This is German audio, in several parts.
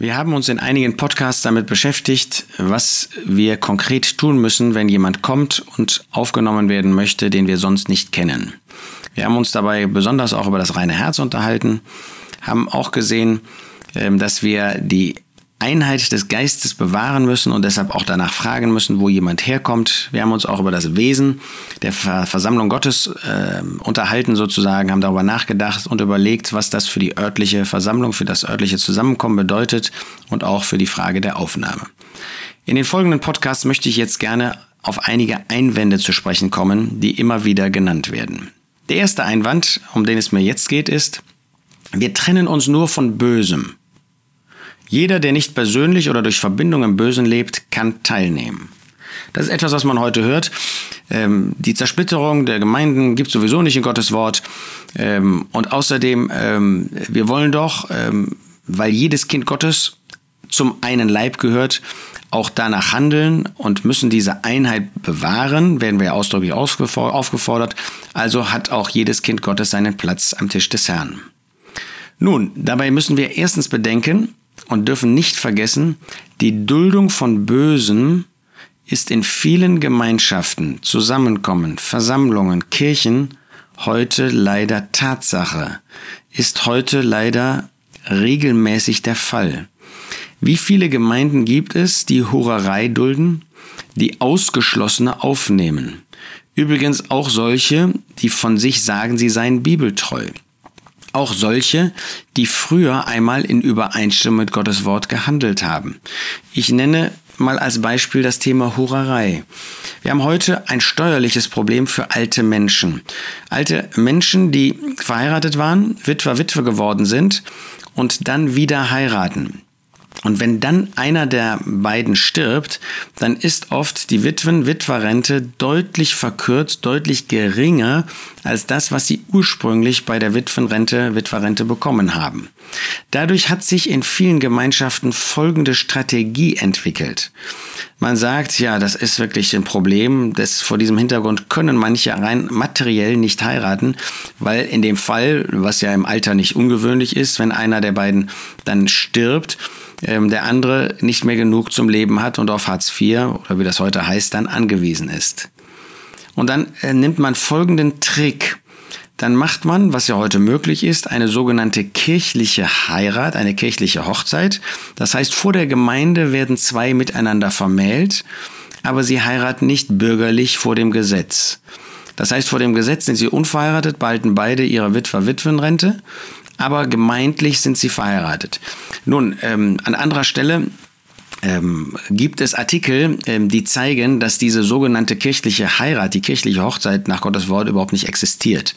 Wir haben uns in einigen Podcasts damit beschäftigt, was wir konkret tun müssen, wenn jemand kommt und aufgenommen werden möchte, den wir sonst nicht kennen. Wir haben uns dabei besonders auch über das reine Herz unterhalten, haben auch gesehen, ähm, dass wir die Einheit des Geistes bewahren müssen und deshalb auch danach fragen müssen, wo jemand herkommt. Wir haben uns auch über das Wesen der Versammlung Gottes äh, unterhalten sozusagen, haben darüber nachgedacht und überlegt, was das für die örtliche Versammlung, für das örtliche Zusammenkommen bedeutet und auch für die Frage der Aufnahme. In den folgenden Podcasts möchte ich jetzt gerne auf einige Einwände zu sprechen kommen, die immer wieder genannt werden. Der erste Einwand, um den es mir jetzt geht, ist, wir trennen uns nur von Bösem. Jeder, der nicht persönlich oder durch Verbindung im Bösen lebt, kann teilnehmen. Das ist etwas, was man heute hört. Ähm, die Zersplitterung der Gemeinden gibt sowieso nicht in Gottes Wort. Ähm, und außerdem, ähm, wir wollen doch, ähm, weil jedes Kind Gottes zum einen Leib gehört, auch danach handeln und müssen diese Einheit bewahren, werden wir ja ausdrücklich aufgefordert. Also hat auch jedes Kind Gottes seinen Platz am Tisch des Herrn. Nun, dabei müssen wir erstens bedenken, und dürfen nicht vergessen, die Duldung von Bösen ist in vielen Gemeinschaften, Zusammenkommen, Versammlungen, Kirchen heute leider Tatsache, ist heute leider regelmäßig der Fall. Wie viele Gemeinden gibt es, die Hurerei dulden, die Ausgeschlossene aufnehmen? Übrigens auch solche, die von sich sagen, sie seien bibeltreu. Auch solche, die früher einmal in Übereinstimmung mit Gottes Wort gehandelt haben. Ich nenne mal als Beispiel das Thema Hurerei. Wir haben heute ein steuerliches Problem für alte Menschen. Alte Menschen, die verheiratet waren, Witwer, Witwe geworden sind und dann wieder heiraten. Und wenn dann einer der beiden stirbt, dann ist oft die Witwen-Witwerrente deutlich verkürzt, deutlich geringer als das, was sie ursprünglich bei der Witwenrente, Witwerrente bekommen haben. Dadurch hat sich in vielen Gemeinschaften folgende Strategie entwickelt. Man sagt, ja, das ist wirklich ein Problem. Das, vor diesem Hintergrund können manche rein materiell nicht heiraten, weil in dem Fall, was ja im Alter nicht ungewöhnlich ist, wenn einer der beiden dann stirbt, ähm, der andere nicht mehr genug zum Leben hat und auf Hartz IV oder wie das heute heißt, dann angewiesen ist. Und dann äh, nimmt man folgenden Trick. Dann macht man, was ja heute möglich ist, eine sogenannte kirchliche Heirat, eine kirchliche Hochzeit. Das heißt, vor der Gemeinde werden zwei miteinander vermählt, aber sie heiraten nicht bürgerlich vor dem Gesetz. Das heißt, vor dem Gesetz sind sie unverheiratet, behalten beide ihre Witwer-Witwenrente aber gemeintlich sind sie verheiratet. Nun, ähm, an anderer Stelle ähm, gibt es Artikel, ähm, die zeigen, dass diese sogenannte kirchliche Heirat, die kirchliche Hochzeit nach Gottes Wort überhaupt nicht existiert.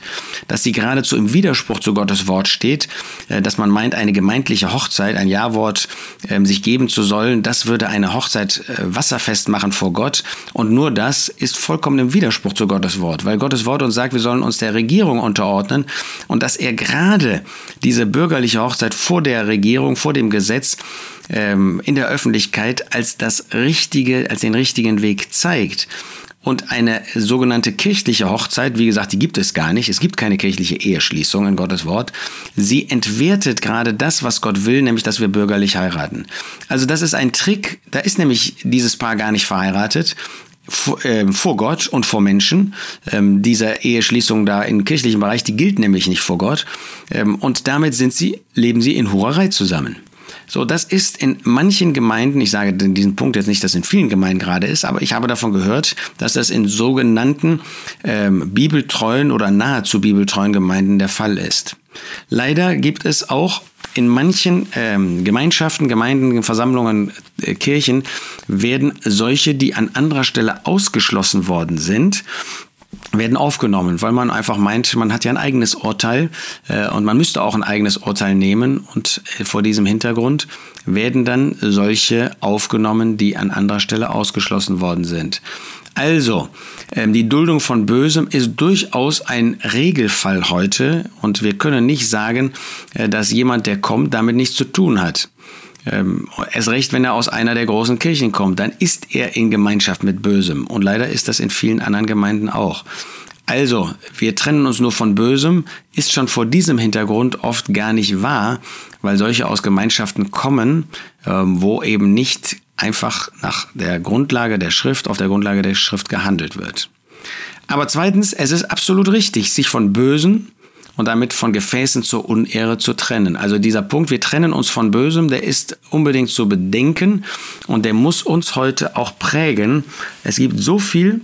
Dass sie geradezu im Widerspruch zu Gottes Wort steht, äh, dass man meint, eine gemeindliche Hochzeit, ein Ja-Wort äh, sich geben zu sollen, das würde eine Hochzeit äh, wasserfest machen vor Gott. Und nur das ist vollkommen im Widerspruch zu Gottes Wort, weil Gottes Wort uns sagt, wir sollen uns der Regierung unterordnen und dass er gerade diese bürgerliche Hochzeit vor der Regierung, vor dem Gesetz ähm, in der Öffentlichkeit als das richtige, als den richtigen Weg zeigt. Und eine sogenannte kirchliche Hochzeit, wie gesagt, die gibt es gar nicht. Es gibt keine kirchliche Eheschließung in Gottes Wort. Sie entwertet gerade das, was Gott will, nämlich, dass wir bürgerlich heiraten. Also das ist ein Trick. Da ist nämlich dieses Paar gar nicht verheiratet vor, äh, vor Gott und vor Menschen. Ähm, diese Eheschließung da im kirchlichen Bereich, die gilt nämlich nicht vor Gott. Ähm, und damit sind sie, leben sie in Hurerei zusammen. So, das ist in manchen Gemeinden, ich sage diesen Punkt jetzt nicht, dass in vielen Gemeinden gerade ist, aber ich habe davon gehört, dass das in sogenannten ähm, bibeltreuen oder nahezu bibeltreuen Gemeinden der Fall ist. Leider gibt es auch in manchen ähm, Gemeinschaften, Gemeinden, Versammlungen, äh, Kirchen werden solche, die an anderer Stelle ausgeschlossen worden sind, werden aufgenommen, weil man einfach meint, man hat ja ein eigenes Urteil äh, und man müsste auch ein eigenes Urteil nehmen und äh, vor diesem Hintergrund werden dann solche aufgenommen, die an anderer Stelle ausgeschlossen worden sind. Also, ähm, die Duldung von Bösem ist durchaus ein Regelfall heute und wir können nicht sagen, äh, dass jemand, der kommt, damit nichts zu tun hat. Ähm, erst recht, wenn er aus einer der großen Kirchen kommt, dann ist er in Gemeinschaft mit Bösem. Und leider ist das in vielen anderen Gemeinden auch. Also, wir trennen uns nur von Bösem, ist schon vor diesem Hintergrund oft gar nicht wahr, weil solche aus Gemeinschaften kommen, ähm, wo eben nicht einfach nach der Grundlage der Schrift, auf der Grundlage der Schrift gehandelt wird. Aber zweitens, es ist absolut richtig, sich von Bösen und damit von Gefäßen zur Unehre zu trennen. Also dieser Punkt, wir trennen uns von Bösem, der ist unbedingt zu bedenken und der muss uns heute auch prägen. Es gibt so viel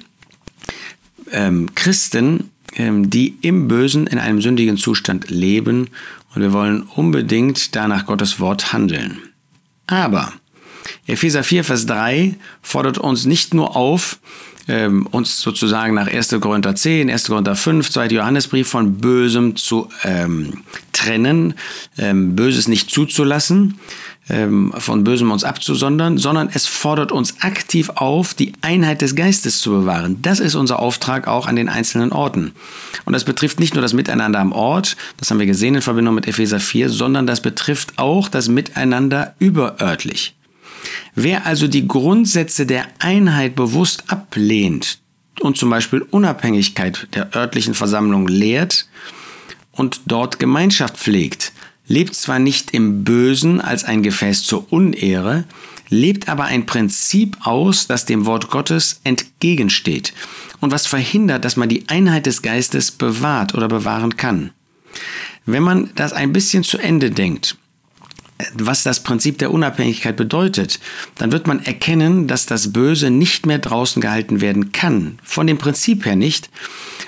ähm, Christen, ähm, die im Bösen in einem sündigen Zustand leben und wir wollen unbedingt danach Gottes Wort handeln. Aber Epheser 4, Vers 3 fordert uns nicht nur auf, ähm, uns sozusagen nach 1. Korinther 10, 1. Korinther 5, 2. Johannesbrief von Bösem zu ähm, trennen, ähm, Böses nicht zuzulassen, ähm, von Bösem uns abzusondern, sondern es fordert uns aktiv auf, die Einheit des Geistes zu bewahren. Das ist unser Auftrag auch an den einzelnen Orten. Und das betrifft nicht nur das Miteinander am Ort, das haben wir gesehen in Verbindung mit Epheser 4, sondern das betrifft auch das Miteinander überörtlich. Wer also die Grundsätze der Einheit bewusst ablehnt und zum Beispiel Unabhängigkeit der örtlichen Versammlung lehrt und dort Gemeinschaft pflegt, lebt zwar nicht im Bösen als ein Gefäß zur Unehre, lebt aber ein Prinzip aus, das dem Wort Gottes entgegensteht und was verhindert, dass man die Einheit des Geistes bewahrt oder bewahren kann. Wenn man das ein bisschen zu Ende denkt was das Prinzip der Unabhängigkeit bedeutet, dann wird man erkennen, dass das Böse nicht mehr draußen gehalten werden kann. Von dem Prinzip her nicht.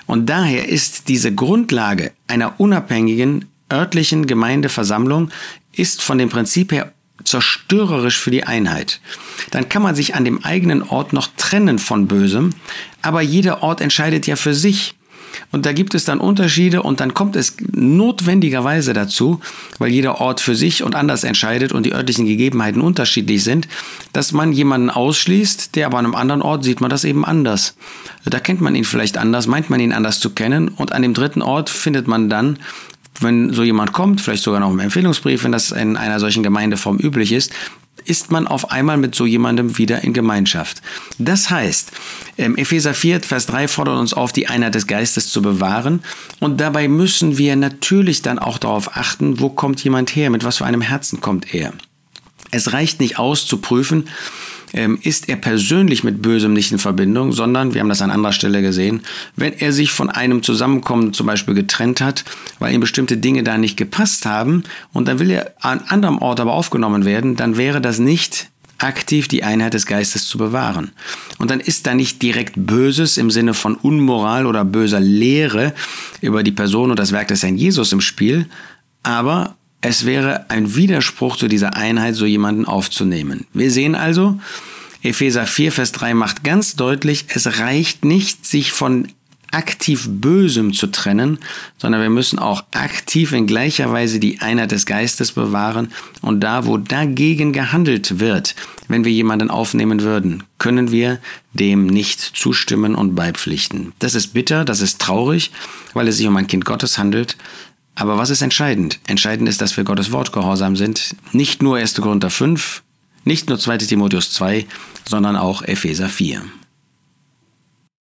Und daher ist diese Grundlage einer unabhängigen örtlichen Gemeindeversammlung ist von dem Prinzip her zerstörerisch für die Einheit. Dann kann man sich an dem eigenen Ort noch trennen von Bösem, aber jeder Ort entscheidet ja für sich. Und da gibt es dann Unterschiede und dann kommt es notwendigerweise dazu, weil jeder Ort für sich und anders entscheidet und die örtlichen Gegebenheiten unterschiedlich sind, dass man jemanden ausschließt, der aber an einem anderen Ort sieht man das eben anders. Da kennt man ihn vielleicht anders, meint man ihn anders zu kennen und an dem dritten Ort findet man dann wenn so jemand kommt, vielleicht sogar noch im Empfehlungsbrief, wenn das in einer solchen Gemeindeform üblich ist, ist man auf einmal mit so jemandem wieder in Gemeinschaft. Das heißt, ähm, Epheser 4, Vers 3 fordert uns auf, die Einheit des Geistes zu bewahren. Und dabei müssen wir natürlich dann auch darauf achten, wo kommt jemand her, mit was für einem Herzen kommt er. Es reicht nicht aus zu prüfen, ähm, ist er persönlich mit Bösem nicht in Verbindung, sondern, wir haben das an anderer Stelle gesehen, wenn er sich von einem Zusammenkommen zum Beispiel getrennt hat, weil ihm bestimmte Dinge da nicht gepasst haben und dann will er an anderem Ort aber aufgenommen werden, dann wäre das nicht aktiv die Einheit des Geistes zu bewahren. Und dann ist da nicht direkt Böses im Sinne von Unmoral oder böser Lehre über die Person und das Werk des Herrn Jesus im Spiel, aber es wäre ein Widerspruch zu dieser Einheit, so jemanden aufzunehmen. Wir sehen also, Epheser 4, Vers 3 macht ganz deutlich, es reicht nicht, sich von aktiv Bösem zu trennen, sondern wir müssen auch aktiv in gleicher Weise die Einheit des Geistes bewahren und da, wo dagegen gehandelt wird, wenn wir jemanden aufnehmen würden, können wir dem nicht zustimmen und beipflichten. Das ist bitter, das ist traurig, weil es sich um ein Kind Gottes handelt, aber was ist entscheidend? Entscheidend ist, dass wir Gottes Wort gehorsam sind. Nicht nur 1. Korinther 5, nicht nur 2. Timotheus 2, sondern auch Epheser 4.